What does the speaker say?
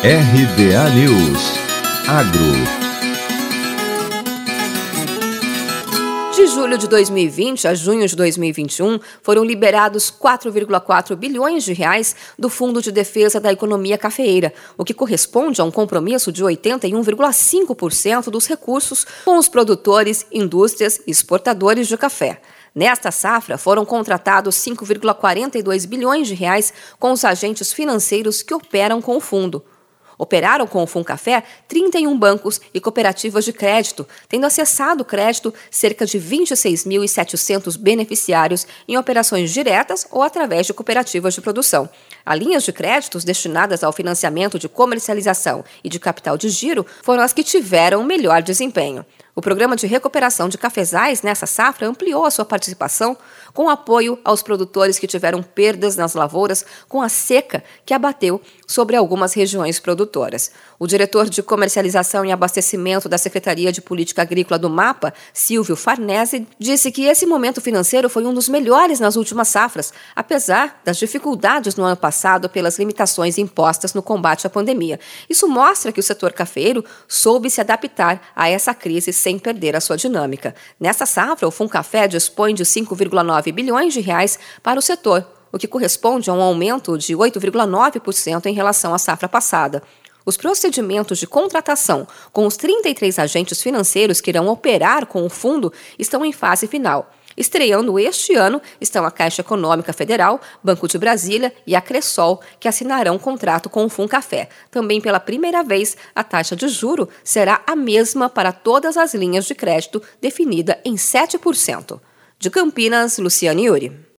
RBA News Agro De julho de 2020 a junho de 2021, foram liberados 4,4 bilhões de reais do Fundo de Defesa da Economia Cafeeira, o que corresponde a um compromisso de 81,5% dos recursos com os produtores, indústrias e exportadores de café. Nesta safra, foram contratados 5,42 bilhões de reais com os agentes financeiros que operam com o fundo. Operaram com o Funcafé 31 bancos e cooperativas de crédito, tendo acessado o crédito cerca de 26.700 beneficiários em operações diretas ou através de cooperativas de produção. As linhas de créditos destinadas ao financiamento de comercialização e de capital de giro foram as que tiveram melhor desempenho. O programa de recuperação de cafezais nessa safra ampliou a sua participação com apoio aos produtores que tiveram perdas nas lavouras com a seca que abateu sobre algumas regiões produtoras. O diretor de comercialização e abastecimento da Secretaria de Política Agrícola do MAPA, Silvio Farnese, disse que esse momento financeiro foi um dos melhores nas últimas safras, apesar das dificuldades no ano passado pelas limitações impostas no combate à pandemia. Isso mostra que o setor cafeiro soube se adaptar a essa crise sem perder a sua dinâmica. Nessa safra, o Funcafé dispõe de 5,9 bilhões de reais para o setor, o que corresponde a um aumento de 8,9% em relação à safra passada. Os procedimentos de contratação com os 33 agentes financeiros que irão operar com o fundo estão em fase final. Estreando este ano estão a Caixa Econômica Federal, Banco de Brasília e a Cressol, que assinarão contrato com o Funcafé. Também pela primeira vez, a taxa de juro será a mesma para todas as linhas de crédito, definida em 7%. De Campinas, Luciane Yuri.